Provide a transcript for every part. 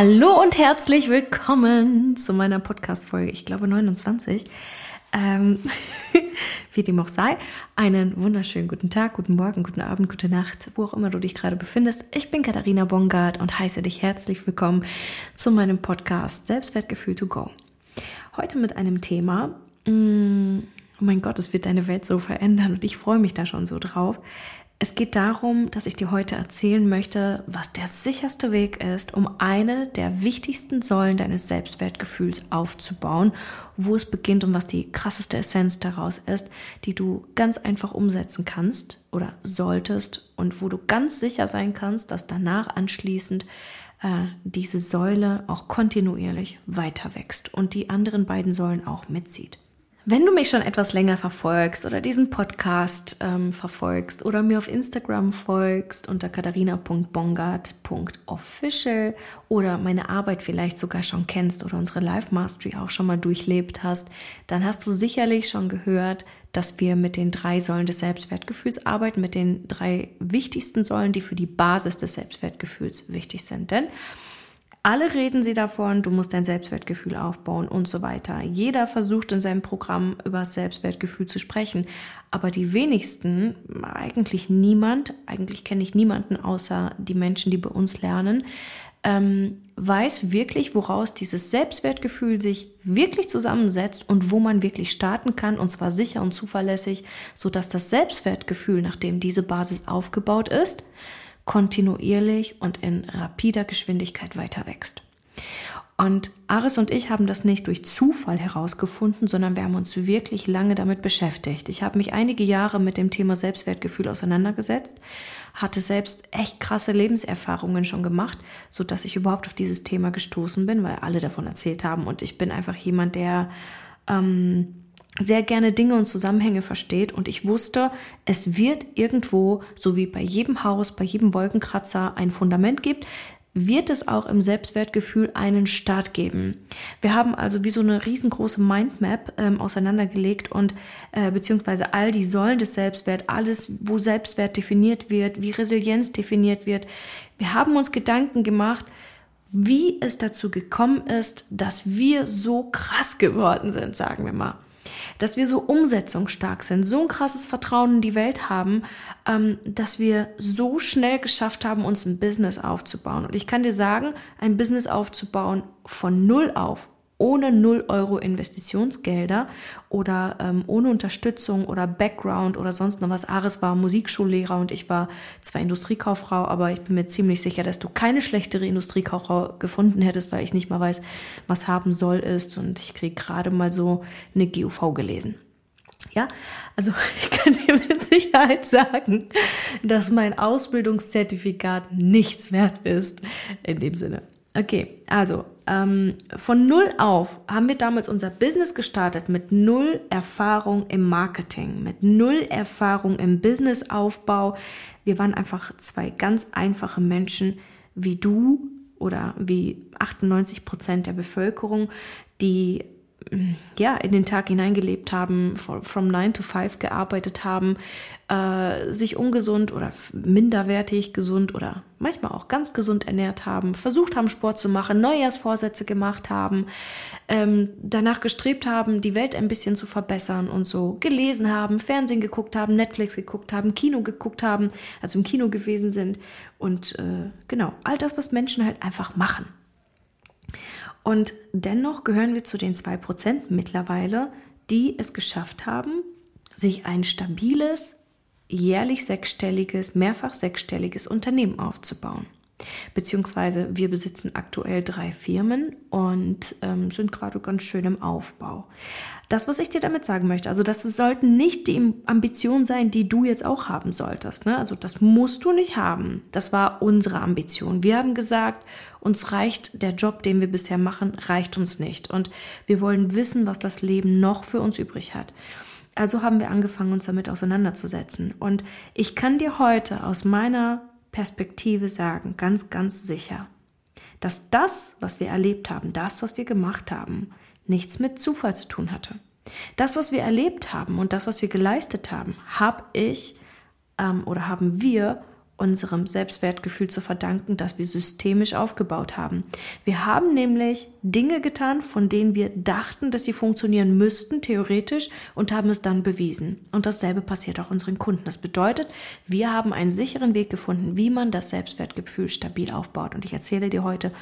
Hallo und herzlich willkommen zu meiner Podcast-Folge, ich glaube 29. Ähm, wie dem auch sei, einen wunderschönen guten Tag, guten Morgen, guten Abend, gute Nacht, wo auch immer du dich gerade befindest. Ich bin Katharina Bongard und heiße dich herzlich willkommen zu meinem Podcast Selbstwertgefühl to go. Heute mit einem Thema, mh, mm, oh mein Gott, es wird deine Welt so verändern und ich freue mich da schon so drauf. Es geht darum, dass ich dir heute erzählen möchte, was der sicherste Weg ist, um eine der wichtigsten Säulen deines Selbstwertgefühls aufzubauen, wo es beginnt und was die krasseste Essenz daraus ist, die du ganz einfach umsetzen kannst oder solltest und wo du ganz sicher sein kannst, dass danach anschließend äh, diese Säule auch kontinuierlich weiter wächst und die anderen beiden Säulen auch mitzieht. Wenn du mich schon etwas länger verfolgst oder diesen Podcast ähm, verfolgst oder mir auf Instagram folgst unter katharina.bongard.official oder meine Arbeit vielleicht sogar schon kennst oder unsere Live Mastery auch schon mal durchlebt hast, dann hast du sicherlich schon gehört, dass wir mit den drei Säulen des Selbstwertgefühls arbeiten, mit den drei wichtigsten Säulen, die für die Basis des Selbstwertgefühls wichtig sind. Denn alle reden sie davon, du musst dein Selbstwertgefühl aufbauen und so weiter. Jeder versucht in seinem Programm über das Selbstwertgefühl zu sprechen, aber die wenigsten, eigentlich niemand, eigentlich kenne ich niemanden außer die Menschen, die bei uns lernen, ähm, weiß wirklich, woraus dieses Selbstwertgefühl sich wirklich zusammensetzt und wo man wirklich starten kann, und zwar sicher und zuverlässig, sodass das Selbstwertgefühl, nachdem diese Basis aufgebaut ist, kontinuierlich und in rapider Geschwindigkeit weiter wächst. Und Aris und ich haben das nicht durch Zufall herausgefunden, sondern wir haben uns wirklich lange damit beschäftigt. Ich habe mich einige Jahre mit dem Thema Selbstwertgefühl auseinandergesetzt, hatte selbst echt krasse Lebenserfahrungen schon gemacht, so dass ich überhaupt auf dieses Thema gestoßen bin, weil alle davon erzählt haben. Und ich bin einfach jemand, der ähm, sehr gerne Dinge und Zusammenhänge versteht und ich wusste, es wird irgendwo, so wie bei jedem Haus, bei jedem Wolkenkratzer ein Fundament gibt, wird es auch im Selbstwertgefühl einen Start geben. Wir haben also wie so eine riesengroße Mindmap ähm, auseinandergelegt und äh, beziehungsweise all die Säulen des Selbstwert, alles, wo Selbstwert definiert wird, wie Resilienz definiert wird. Wir haben uns Gedanken gemacht, wie es dazu gekommen ist, dass wir so krass geworden sind, sagen wir mal dass wir so umsetzungsstark sind, so ein krasses Vertrauen in die Welt haben, ähm, dass wir so schnell geschafft haben, uns ein Business aufzubauen. Und ich kann dir sagen, ein Business aufzubauen von null auf, ohne 0 Euro Investitionsgelder oder ähm, ohne Unterstützung oder Background oder sonst noch was. Ares war Musikschullehrer und ich war zwar Industriekauffrau, aber ich bin mir ziemlich sicher, dass du keine schlechtere Industriekauffrau gefunden hättest, weil ich nicht mal weiß, was haben soll ist und ich kriege gerade mal so eine GUV gelesen. Ja, also ich kann dir mit Sicherheit sagen, dass mein Ausbildungszertifikat nichts wert ist in dem Sinne. Okay, also ähm, von null auf haben wir damals unser Business gestartet mit null Erfahrung im Marketing, mit null Erfahrung im Businessaufbau. Wir waren einfach zwei ganz einfache Menschen wie du oder wie 98 Prozent der Bevölkerung, die ja, in den Tag hineingelebt haben, from 9 to 5 gearbeitet haben, äh, sich ungesund oder minderwertig gesund oder manchmal auch ganz gesund ernährt haben, versucht haben, Sport zu machen, Neujahrsvorsätze gemacht haben, ähm, danach gestrebt haben, die Welt ein bisschen zu verbessern und so gelesen haben, Fernsehen geguckt haben, Netflix geguckt haben, Kino geguckt haben, also im Kino gewesen sind und äh, genau, all das, was Menschen halt einfach machen. Und dennoch gehören wir zu den 2% mittlerweile, die es geschafft haben, sich ein stabiles, jährlich sechsstelliges, mehrfach sechsstelliges Unternehmen aufzubauen. Beziehungsweise wir besitzen aktuell drei Firmen und ähm, sind gerade ganz schön im Aufbau. Das, was ich dir damit sagen möchte, also das sollten nicht die Ambitionen sein, die du jetzt auch haben solltest. Ne? Also das musst du nicht haben. Das war unsere Ambition. Wir haben gesagt, uns reicht der Job, den wir bisher machen, reicht uns nicht. Und wir wollen wissen, was das Leben noch für uns übrig hat. Also haben wir angefangen, uns damit auseinanderzusetzen. Und ich kann dir heute aus meiner Perspektive sagen, ganz, ganz sicher, dass das, was wir erlebt haben, das, was wir gemacht haben, nichts mit Zufall zu tun hatte. Das, was wir erlebt haben und das, was wir geleistet haben, habe ich ähm, oder haben wir unserem Selbstwertgefühl zu verdanken, das wir systemisch aufgebaut haben. Wir haben nämlich Dinge getan, von denen wir dachten, dass sie funktionieren müssten, theoretisch, und haben es dann bewiesen. Und dasselbe passiert auch unseren Kunden. Das bedeutet, wir haben einen sicheren Weg gefunden, wie man das Selbstwertgefühl stabil aufbaut. Und ich erzähle dir heute,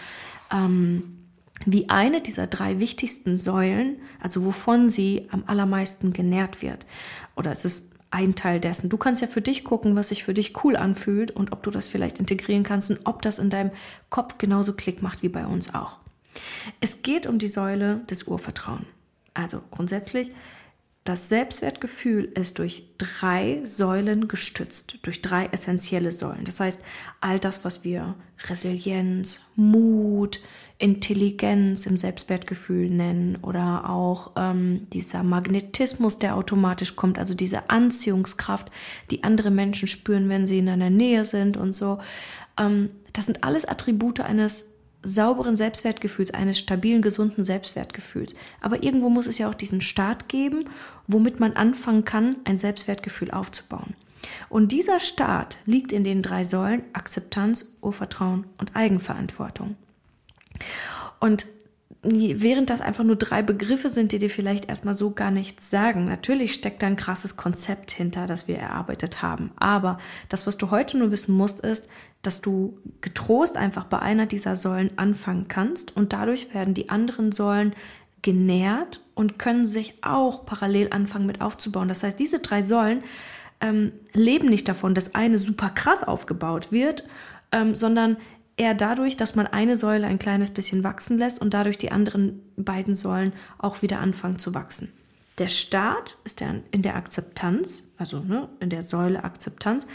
ähm, wie eine dieser drei wichtigsten Säulen, also wovon sie am allermeisten genährt wird. Oder es ist ein Teil dessen. Du kannst ja für dich gucken, was sich für dich cool anfühlt und ob du das vielleicht integrieren kannst und ob das in deinem Kopf genauso Klick macht wie bei uns auch. Es geht um die Säule des Urvertrauen. Also grundsätzlich, das Selbstwertgefühl ist durch drei Säulen gestützt, durch drei essentielle Säulen. Das heißt, all das, was wir Resilienz, Mut, Intelligenz im Selbstwertgefühl nennen oder auch ähm, dieser Magnetismus, der automatisch kommt, also diese Anziehungskraft, die andere Menschen spüren, wenn sie in einer Nähe sind und so. Ähm, das sind alles Attribute eines sauberen Selbstwertgefühls, eines stabilen, gesunden Selbstwertgefühls. Aber irgendwo muss es ja auch diesen Start geben, womit man anfangen kann, ein Selbstwertgefühl aufzubauen. Und dieser Start liegt in den drei Säulen Akzeptanz, Urvertrauen und Eigenverantwortung. Und während das einfach nur drei Begriffe sind, die dir vielleicht erstmal so gar nichts sagen. Natürlich steckt da ein krasses Konzept hinter, das wir erarbeitet haben. Aber das, was du heute nur wissen musst, ist, dass du getrost einfach bei einer dieser Säulen anfangen kannst und dadurch werden die anderen Säulen genährt und können sich auch parallel anfangen mit aufzubauen. Das heißt, diese drei Säulen ähm, leben nicht davon, dass eine super krass aufgebaut wird, ähm, sondern eher dadurch, dass man eine Säule ein kleines bisschen wachsen lässt und dadurch die anderen beiden Säulen auch wieder anfangen zu wachsen. Der Start ist der, in der Akzeptanz, also ne, in der Säule Akzeptanz,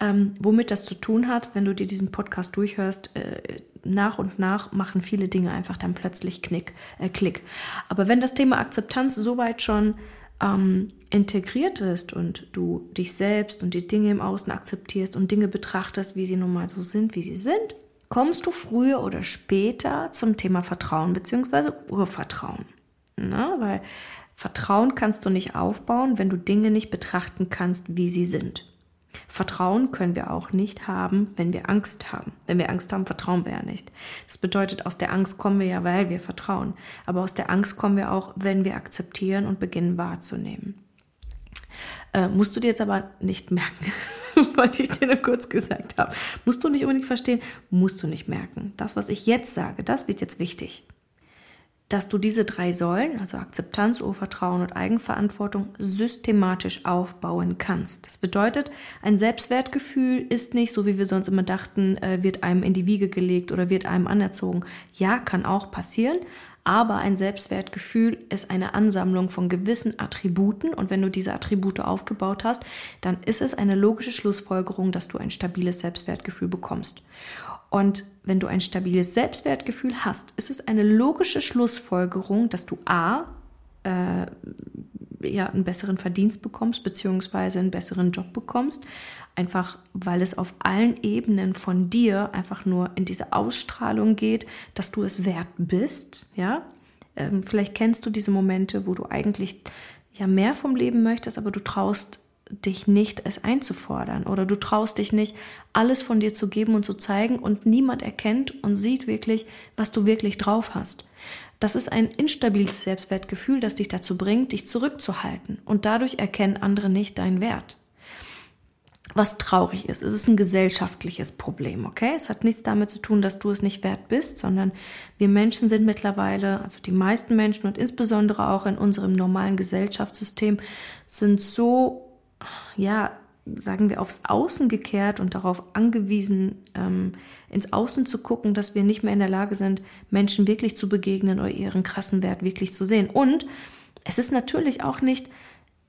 ähm, womit das zu tun hat, wenn du dir diesen Podcast durchhörst, äh, nach und nach machen viele Dinge einfach dann plötzlich Knick, äh, Klick. Aber wenn das Thema Akzeptanz soweit schon ähm, integriert ist und du dich selbst und die Dinge im Außen akzeptierst und Dinge betrachtest, wie sie nun mal so sind, wie sie sind, kommst du früher oder später zum Thema Vertrauen bzw. Urvertrauen. Na, weil Vertrauen kannst du nicht aufbauen, wenn du Dinge nicht betrachten kannst, wie sie sind. Vertrauen können wir auch nicht haben, wenn wir Angst haben. Wenn wir Angst haben, vertrauen wir ja nicht. Das bedeutet, aus der Angst kommen wir ja, weil wir vertrauen. Aber aus der Angst kommen wir auch, wenn wir akzeptieren und beginnen wahrzunehmen. Äh, musst du dir jetzt aber nicht merken. wollte ich dir nur kurz gesagt haben. Musst du nicht unbedingt verstehen, musst du nicht merken. Das, was ich jetzt sage, das wird jetzt wichtig. Dass du diese drei Säulen, also Akzeptanz, Urvertrauen und Eigenverantwortung, systematisch aufbauen kannst. Das bedeutet, ein Selbstwertgefühl ist nicht, so wie wir sonst immer dachten, äh, wird einem in die Wiege gelegt oder wird einem anerzogen. Ja, kann auch passieren, aber ein Selbstwertgefühl ist eine Ansammlung von gewissen Attributen und wenn du diese Attribute aufgebaut hast, dann ist es eine logische Schlussfolgerung, dass du ein stabiles Selbstwertgefühl bekommst. Und wenn du ein stabiles Selbstwertgefühl hast, ist es eine logische Schlussfolgerung, dass du A, äh, ja, einen besseren Verdienst bekommst, beziehungsweise einen besseren Job bekommst, einfach weil es auf allen Ebenen von dir einfach nur in diese Ausstrahlung geht, dass du es wert bist, ja. Ähm, vielleicht kennst du diese Momente, wo du eigentlich ja mehr vom Leben möchtest, aber du traust dich nicht, es einzufordern oder du traust dich nicht, alles von dir zu geben und zu zeigen und niemand erkennt und sieht wirklich, was du wirklich drauf hast. Das ist ein instabiles Selbstwertgefühl, das dich dazu bringt, dich zurückzuhalten und dadurch erkennen andere nicht deinen Wert was traurig ist. Es ist ein gesellschaftliches Problem, okay? Es hat nichts damit zu tun, dass du es nicht wert bist, sondern wir Menschen sind mittlerweile, also die meisten Menschen und insbesondere auch in unserem normalen Gesellschaftssystem, sind so, ja, sagen wir, aufs Außen gekehrt und darauf angewiesen, ähm, ins Außen zu gucken, dass wir nicht mehr in der Lage sind, Menschen wirklich zu begegnen oder ihren krassen Wert wirklich zu sehen. Und es ist natürlich auch nicht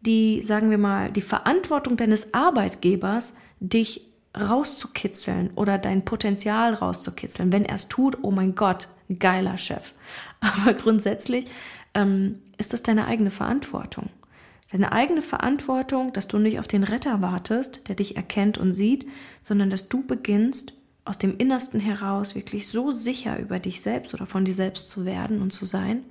die, sagen wir mal, die Verantwortung deines Arbeitgebers, dich rauszukitzeln oder dein Potenzial rauszukitzeln. Wenn er es tut, oh mein Gott, geiler Chef. Aber grundsätzlich ähm, ist das deine eigene Verantwortung. Deine eigene Verantwortung, dass du nicht auf den Retter wartest, der dich erkennt und sieht, sondern dass du beginnst, aus dem Innersten heraus wirklich so sicher über dich selbst oder von dir selbst zu werden und zu sein,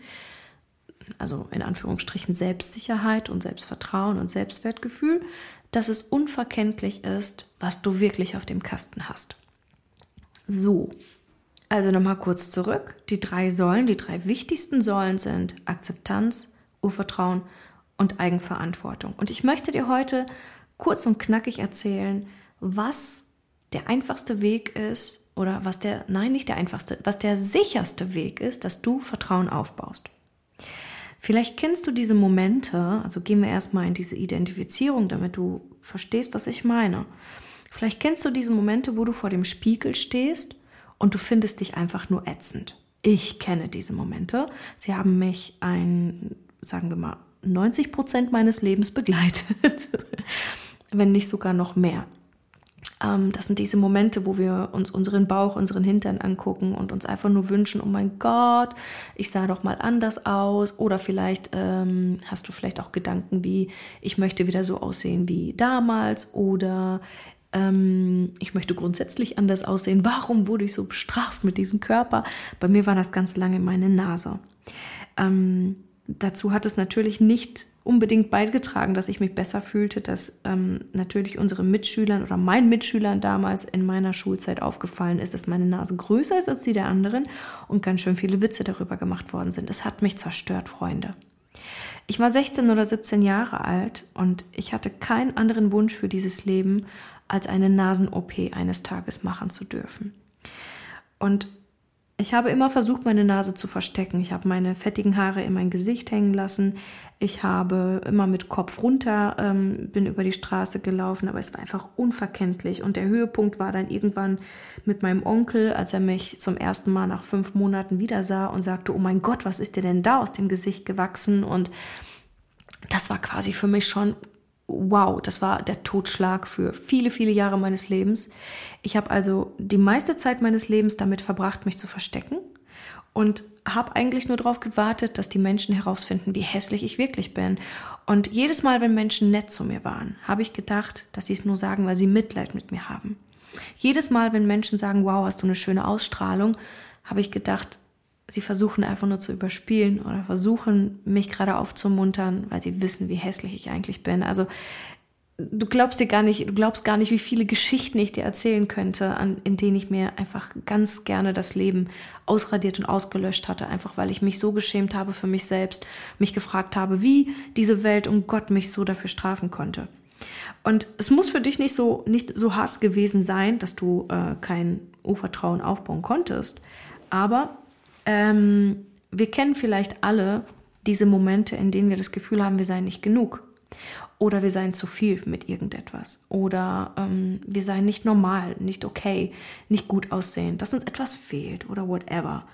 also in Anführungsstrichen Selbstsicherheit und Selbstvertrauen und Selbstwertgefühl, dass es unverkenntlich ist, was du wirklich auf dem Kasten hast. So, also nochmal kurz zurück. Die drei Säulen, die drei wichtigsten Säulen sind Akzeptanz, Urvertrauen und Eigenverantwortung. Und ich möchte dir heute kurz und knackig erzählen, was der einfachste Weg ist oder was der, nein, nicht der einfachste, was der sicherste Weg ist, dass du Vertrauen aufbaust. Vielleicht kennst du diese Momente, also gehen wir erstmal in diese Identifizierung, damit du verstehst, was ich meine. Vielleicht kennst du diese Momente, wo du vor dem Spiegel stehst und du findest dich einfach nur ätzend. Ich kenne diese Momente. Sie haben mich ein, sagen wir mal, 90 Prozent meines Lebens begleitet, wenn nicht sogar noch mehr. Ähm, das sind diese Momente, wo wir uns unseren Bauch, unseren Hintern angucken und uns einfach nur wünschen, oh mein Gott, ich sah doch mal anders aus. Oder vielleicht ähm, hast du vielleicht auch Gedanken wie, ich möchte wieder so aussehen wie damals oder ähm, ich möchte grundsätzlich anders aussehen. Warum wurde ich so bestraft mit diesem Körper? Bei mir war das ganz lange meine Nase. Ähm, dazu hat es natürlich nicht unbedingt beigetragen, dass ich mich besser fühlte, dass ähm, natürlich unseren Mitschülern oder meinen Mitschülern damals in meiner Schulzeit aufgefallen ist, dass meine Nase größer ist als die der anderen und ganz schön viele Witze darüber gemacht worden sind. Es hat mich zerstört, Freunde. Ich war 16 oder 17 Jahre alt und ich hatte keinen anderen Wunsch für dieses Leben, als eine Nasen-OP eines Tages machen zu dürfen. Und ich habe immer versucht, meine Nase zu verstecken. Ich habe meine fettigen Haare in mein Gesicht hängen lassen. Ich habe immer mit Kopf runter, ähm, bin über die Straße gelaufen, aber es war einfach unverkenntlich. Und der Höhepunkt war dann irgendwann mit meinem Onkel, als er mich zum ersten Mal nach fünf Monaten wieder sah und sagte, oh mein Gott, was ist dir denn da aus dem Gesicht gewachsen? Und das war quasi für mich schon wow, das war der Totschlag für viele, viele Jahre meines Lebens. Ich habe also die meiste Zeit meines Lebens damit verbracht, mich zu verstecken und habe eigentlich nur darauf gewartet, dass die Menschen herausfinden, wie hässlich ich wirklich bin. Und jedes Mal, wenn Menschen nett zu mir waren, habe ich gedacht, dass sie es nur sagen, weil sie Mitleid mit mir haben. Jedes Mal, wenn Menschen sagen, wow, hast du eine schöne Ausstrahlung, habe ich gedacht, sie versuchen einfach nur zu überspielen oder versuchen, mich gerade aufzumuntern, weil sie wissen, wie hässlich ich eigentlich bin. Also du glaubst dir gar nicht, du glaubst gar nicht, wie viele Geschichten ich dir erzählen könnte, an, in denen ich mir einfach ganz gerne das Leben ausradiert und ausgelöscht hatte, einfach weil ich mich so geschämt habe für mich selbst, mich gefragt habe, wie diese Welt und Gott mich so dafür strafen konnte. Und es muss für dich nicht so, nicht so hart gewesen sein, dass du äh, kein Urvertrauen aufbauen konntest. Aber ähm, wir kennen vielleicht alle diese Momente, in denen wir das Gefühl haben, wir seien nicht genug. Oder wir seien zu viel mit irgendetwas. Oder ähm, wir seien nicht normal, nicht okay, nicht gut aussehen, dass uns etwas fehlt oder whatever.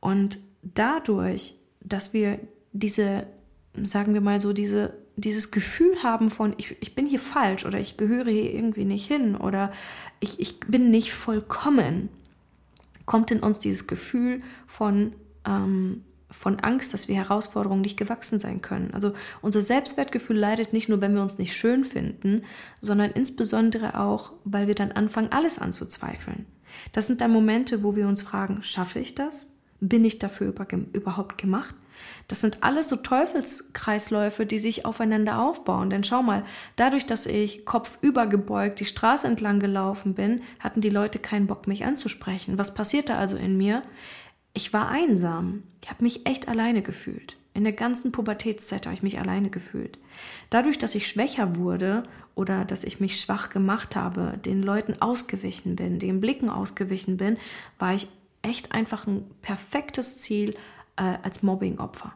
Und dadurch, dass wir diese, sagen wir mal so, diese, dieses Gefühl haben von, ich, ich bin hier falsch oder ich gehöre hier irgendwie nicht hin oder ich, ich bin nicht vollkommen, kommt in uns dieses Gefühl von, ähm, von Angst, dass wir Herausforderungen nicht gewachsen sein können. Also unser Selbstwertgefühl leidet nicht nur, wenn wir uns nicht schön finden, sondern insbesondere auch, weil wir dann anfangen, alles anzuzweifeln. Das sind dann Momente, wo wir uns fragen, schaffe ich das? Bin ich dafür überhaupt gemacht? Das sind alles so Teufelskreisläufe, die sich aufeinander aufbauen. Denn schau mal, dadurch, dass ich kopfübergebeugt die Straße entlang gelaufen bin, hatten die Leute keinen Bock, mich anzusprechen. Was passierte also in mir? Ich war einsam. Ich habe mich echt alleine gefühlt. In der ganzen Pubertätszeit habe ich mich alleine gefühlt. Dadurch, dass ich schwächer wurde oder dass ich mich schwach gemacht habe, den Leuten ausgewichen bin, den Blicken ausgewichen bin, war ich echt einfach ein perfektes Ziel äh, als Mobbing-Opfer.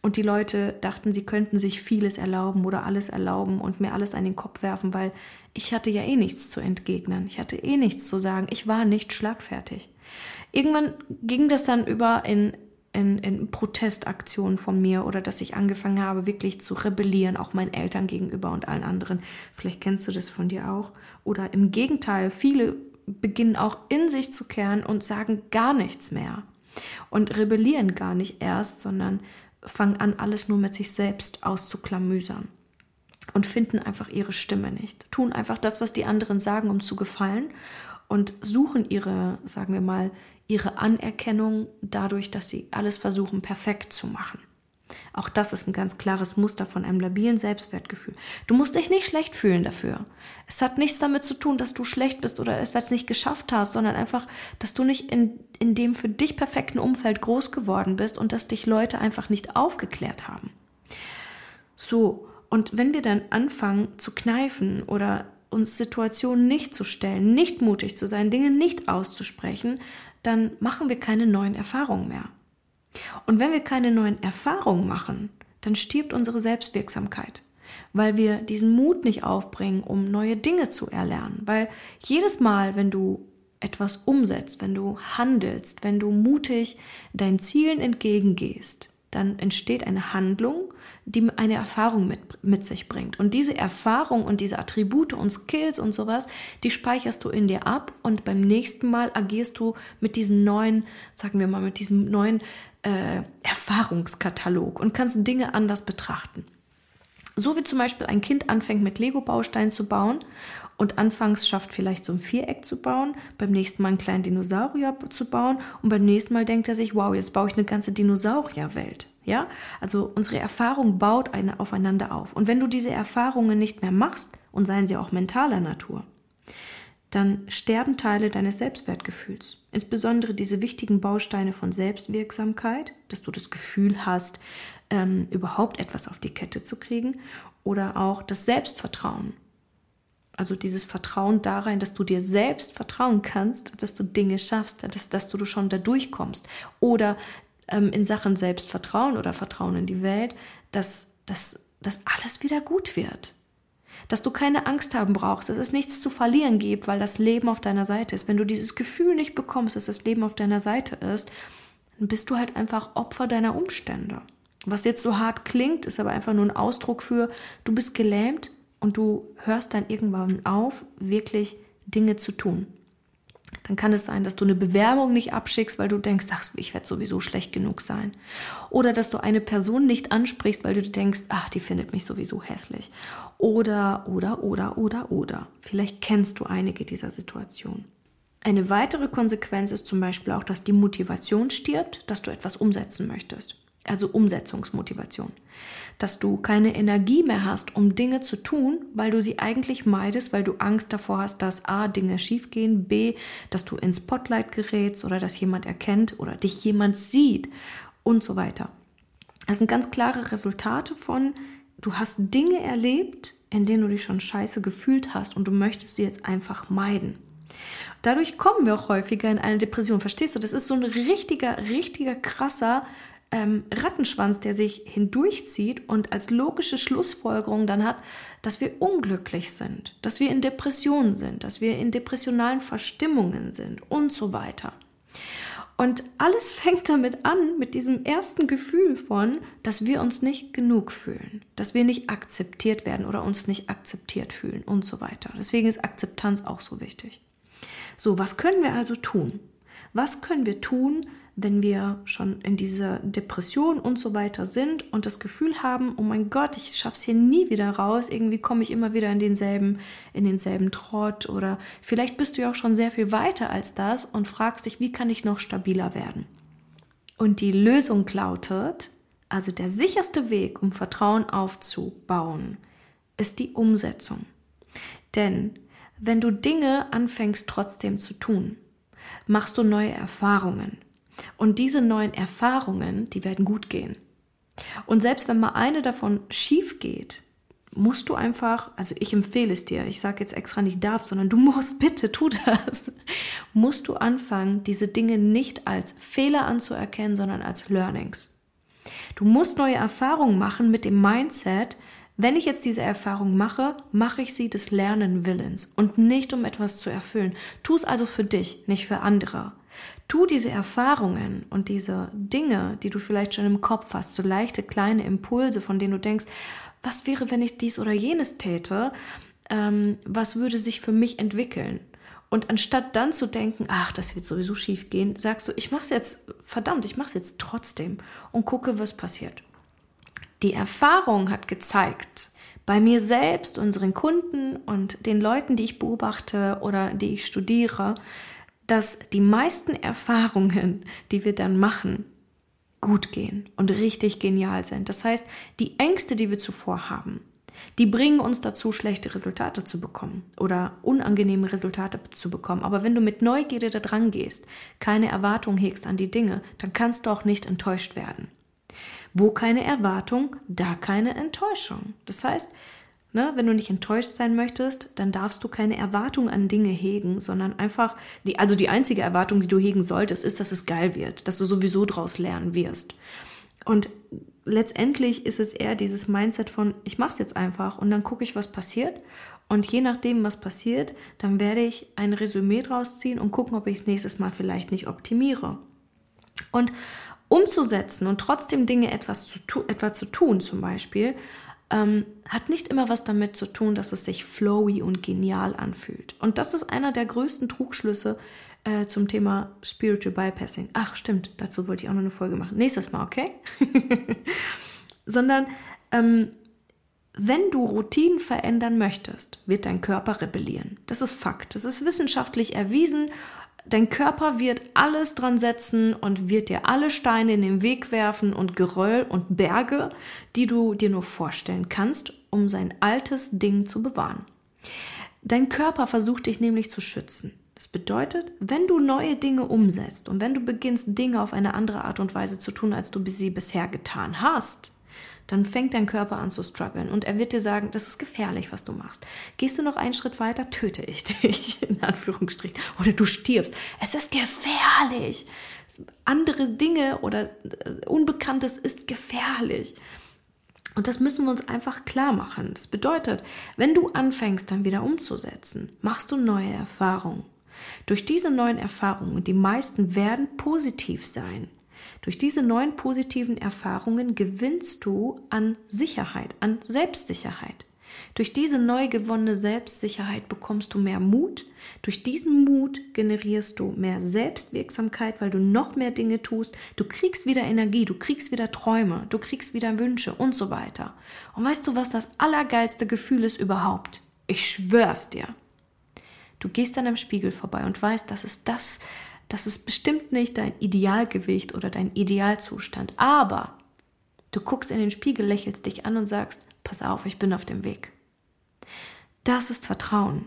Und die Leute dachten, sie könnten sich vieles erlauben oder alles erlauben und mir alles an den Kopf werfen, weil ich hatte ja eh nichts zu entgegnen. Ich hatte eh nichts zu sagen. Ich war nicht schlagfertig. Irgendwann ging das dann über in, in, in Protestaktionen von mir oder dass ich angefangen habe, wirklich zu rebellieren, auch meinen Eltern gegenüber und allen anderen. Vielleicht kennst du das von dir auch. Oder im Gegenteil, viele beginnen auch in sich zu kehren und sagen gar nichts mehr. Und rebellieren gar nicht erst, sondern fangen an, alles nur mit sich selbst auszuklamüsern. Und finden einfach ihre Stimme nicht, tun einfach das, was die anderen sagen, um zu gefallen. Und suchen ihre, sagen wir mal, ihre Anerkennung dadurch, dass sie alles versuchen, perfekt zu machen. Auch das ist ein ganz klares Muster von einem labilen Selbstwertgefühl. Du musst dich nicht schlecht fühlen dafür. Es hat nichts damit zu tun, dass du schlecht bist oder es nicht geschafft hast, sondern einfach, dass du nicht in, in dem für dich perfekten Umfeld groß geworden bist und dass dich Leute einfach nicht aufgeklärt haben. So, und wenn wir dann anfangen zu kneifen oder uns Situationen nicht zu stellen, nicht mutig zu sein, Dinge nicht auszusprechen, dann machen wir keine neuen Erfahrungen mehr. Und wenn wir keine neuen Erfahrungen machen, dann stirbt unsere Selbstwirksamkeit, weil wir diesen Mut nicht aufbringen, um neue Dinge zu erlernen. Weil jedes Mal, wenn du etwas umsetzt, wenn du handelst, wenn du mutig deinen Zielen entgegengehst, dann entsteht eine Handlung, die eine Erfahrung mit, mit sich bringt. Und diese Erfahrung und diese Attribute und Skills und sowas, die speicherst du in dir ab und beim nächsten Mal agierst du mit diesem neuen, sagen wir mal, mit diesem neuen äh, Erfahrungskatalog und kannst Dinge anders betrachten. So wie zum Beispiel ein Kind anfängt mit Lego-Bausteinen zu bauen und anfangs schafft vielleicht so ein Viereck zu bauen, beim nächsten Mal einen kleinen Dinosaurier zu bauen und beim nächsten Mal denkt er sich, wow, jetzt baue ich eine ganze Dinosaurierwelt. Ja, also unsere Erfahrung baut eine aufeinander auf. Und wenn du diese Erfahrungen nicht mehr machst, und seien sie auch mentaler Natur, dann sterben Teile deines Selbstwertgefühls. Insbesondere diese wichtigen Bausteine von Selbstwirksamkeit, dass du das Gefühl hast, ähm, überhaupt etwas auf die Kette zu kriegen, oder auch das Selbstvertrauen. Also dieses Vertrauen darein, dass du dir selbst vertrauen kannst, dass du Dinge schaffst, dass, dass du schon da durchkommst. Oder ähm, in Sachen Selbstvertrauen oder Vertrauen in die Welt, dass, dass, dass alles wieder gut wird dass du keine Angst haben brauchst, dass es nichts zu verlieren gibt, weil das Leben auf deiner Seite ist. Wenn du dieses Gefühl nicht bekommst, dass das Leben auf deiner Seite ist, dann bist du halt einfach Opfer deiner Umstände. Was jetzt so hart klingt, ist aber einfach nur ein Ausdruck für, du bist gelähmt und du hörst dann irgendwann auf, wirklich Dinge zu tun dann kann es sein, dass du eine Bewerbung nicht abschickst, weil du denkst, ach, ich werde sowieso schlecht genug sein. Oder dass du eine Person nicht ansprichst, weil du denkst, ach, die findet mich sowieso hässlich. Oder, oder, oder, oder, oder. Vielleicht kennst du einige dieser Situationen. Eine weitere Konsequenz ist zum Beispiel auch, dass die Motivation stirbt, dass du etwas umsetzen möchtest also Umsetzungsmotivation. Dass du keine Energie mehr hast, um Dinge zu tun, weil du sie eigentlich meidest, weil du Angst davor hast, dass A, Dinge schiefgehen, B, dass du ins Spotlight gerätst oder dass jemand erkennt oder dich jemand sieht und so weiter. Das sind ganz klare Resultate von, du hast Dinge erlebt, in denen du dich schon scheiße gefühlt hast und du möchtest sie jetzt einfach meiden. Dadurch kommen wir auch häufiger in eine Depression. Verstehst du? Das ist so ein richtiger, richtiger krasser ähm, Rattenschwanz, der sich hindurchzieht und als logische Schlussfolgerung dann hat, dass wir unglücklich sind, dass wir in Depressionen sind, dass wir in depressionalen Verstimmungen sind und so weiter. Und alles fängt damit an, mit diesem ersten Gefühl von, dass wir uns nicht genug fühlen, dass wir nicht akzeptiert werden oder uns nicht akzeptiert fühlen und so weiter. Deswegen ist Akzeptanz auch so wichtig. So, was können wir also tun? Was können wir tun, wenn wir schon in dieser Depression und so weiter sind und das Gefühl haben, oh mein Gott, ich schaff's hier nie wieder raus, irgendwie komme ich immer wieder in denselben, in denselben Trott oder vielleicht bist du ja auch schon sehr viel weiter als das und fragst dich, wie kann ich noch stabiler werden? Und die Lösung lautet, also der sicherste Weg, um Vertrauen aufzubauen, ist die Umsetzung. Denn wenn du Dinge anfängst trotzdem zu tun, machst du neue Erfahrungen. Und diese neuen Erfahrungen, die werden gut gehen. Und selbst wenn mal eine davon schief geht, musst du einfach, also ich empfehle es dir, ich sage jetzt extra nicht darf, sondern du musst, bitte tu das, musst du anfangen, diese Dinge nicht als Fehler anzuerkennen, sondern als Learnings. Du musst neue Erfahrungen machen mit dem Mindset, wenn ich jetzt diese Erfahrung mache, mache ich sie des Lernen Willens und nicht um etwas zu erfüllen. Tu es also für dich, nicht für andere. Tu diese Erfahrungen und diese Dinge, die du vielleicht schon im Kopf hast, so leichte kleine Impulse, von denen du denkst, was wäre, wenn ich dies oder jenes täte? Ähm, was würde sich für mich entwickeln? Und anstatt dann zu denken, ach, das wird sowieso schief gehen, sagst du, ich mache es jetzt, verdammt, ich mache es jetzt trotzdem und gucke, was passiert. Die Erfahrung hat gezeigt, bei mir selbst, unseren Kunden und den Leuten, die ich beobachte oder die ich studiere, dass die meisten Erfahrungen, die wir dann machen, gut gehen und richtig genial sind. Das heißt, die Ängste, die wir zuvor haben, die bringen uns dazu, schlechte Resultate zu bekommen oder unangenehme Resultate zu bekommen. Aber wenn du mit Neugierde da dran gehst, keine Erwartung hegst an die Dinge, dann kannst du auch nicht enttäuscht werden. Wo keine Erwartung, da keine Enttäuschung. Das heißt, ne, wenn du nicht enttäuscht sein möchtest, dann darfst du keine Erwartung an Dinge hegen, sondern einfach, die, also die einzige Erwartung, die du hegen solltest, ist, dass es geil wird, dass du sowieso draus lernen wirst. Und letztendlich ist es eher dieses Mindset von, ich mache es jetzt einfach und dann gucke ich, was passiert. Und je nachdem, was passiert, dann werde ich ein Resümee draus ziehen und gucken, ob ich es nächstes Mal vielleicht nicht optimiere. Und umzusetzen und trotzdem Dinge etwas zu, tu etwa zu tun, zum Beispiel, ähm, hat nicht immer was damit zu tun, dass es sich flowy und genial anfühlt. Und das ist einer der größten Trugschlüsse, äh, zum Thema Spiritual Bypassing. Ach, stimmt, dazu wollte ich auch noch eine Folge machen. Nächstes Mal, okay? Sondern ähm, wenn du Routinen verändern möchtest, wird dein Körper rebellieren. Das ist Fakt. Das ist wissenschaftlich erwiesen. Dein Körper wird alles dran setzen und wird dir alle Steine in den Weg werfen und Geröll und Berge, die du dir nur vorstellen kannst, um sein altes Ding zu bewahren. Dein Körper versucht dich nämlich zu schützen. Das bedeutet, wenn du neue Dinge umsetzt und wenn du beginnst, Dinge auf eine andere Art und Weise zu tun, als du sie bisher getan hast, dann fängt dein Körper an zu strugglen und er wird dir sagen, das ist gefährlich, was du machst. Gehst du noch einen Schritt weiter, töte ich dich, in Anführungsstrichen, oder du stirbst. Es ist gefährlich. Andere Dinge oder äh, Unbekanntes ist gefährlich. Und das müssen wir uns einfach klar machen. Das bedeutet, wenn du anfängst, dann wieder umzusetzen, machst du neue Erfahrungen. Durch diese neuen Erfahrungen, die meisten werden positiv sein, durch diese neuen positiven Erfahrungen gewinnst du an Sicherheit, an Selbstsicherheit. Durch diese neu gewonnene Selbstsicherheit bekommst du mehr Mut. Durch diesen Mut generierst du mehr Selbstwirksamkeit, weil du noch mehr Dinge tust. Du kriegst wieder Energie, du kriegst wieder Träume, du kriegst wieder Wünsche und so weiter. Und weißt du, was das allergeilste Gefühl ist überhaupt? Ich schwör's dir. Du gehst dann am Spiegel vorbei und weißt, das ist das, das ist bestimmt nicht dein Idealgewicht oder dein Idealzustand. Aber du guckst in den Spiegel, lächelst dich an und sagst, pass auf, ich bin auf dem Weg. Das ist Vertrauen.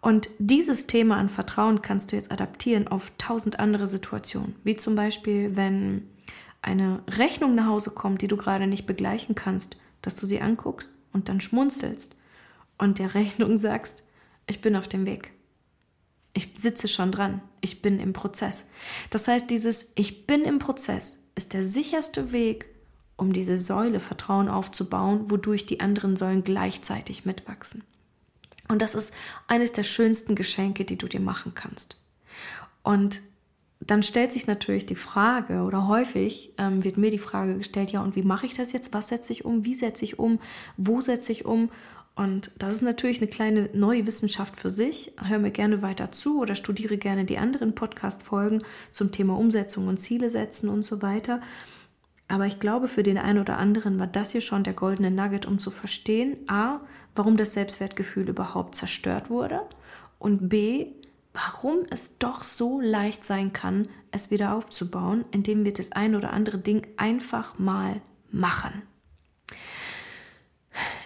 Und dieses Thema an Vertrauen kannst du jetzt adaptieren auf tausend andere Situationen. Wie zum Beispiel, wenn eine Rechnung nach Hause kommt, die du gerade nicht begleichen kannst, dass du sie anguckst und dann schmunzelst und der Rechnung sagst, ich bin auf dem Weg. Ich sitze schon dran. Ich bin im Prozess. Das heißt, dieses Ich bin im Prozess ist der sicherste Weg, um diese Säule Vertrauen aufzubauen, wodurch die anderen Säulen gleichzeitig mitwachsen. Und das ist eines der schönsten Geschenke, die du dir machen kannst. Und dann stellt sich natürlich die Frage, oder häufig ähm, wird mir die Frage gestellt, ja, und wie mache ich das jetzt? Was setze ich um? Wie setze ich um? Wo setze ich um? Und das ist natürlich eine kleine neue Wissenschaft für sich. Hör mir gerne weiter zu oder studiere gerne die anderen Podcast-Folgen zum Thema Umsetzung und Ziele setzen und so weiter. Aber ich glaube, für den einen oder anderen war das hier schon der goldene Nugget, um zu verstehen, a, warum das Selbstwertgefühl überhaupt zerstört wurde und b, warum es doch so leicht sein kann, es wieder aufzubauen, indem wir das ein oder andere Ding einfach mal machen.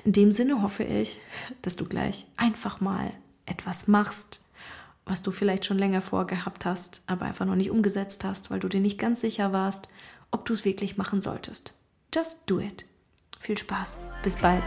In dem Sinne hoffe ich, dass du gleich einfach mal etwas machst, was du vielleicht schon länger vorgehabt hast, aber einfach noch nicht umgesetzt hast, weil du dir nicht ganz sicher warst, ob du es wirklich machen solltest. Just do it. Viel Spaß. Bis bald.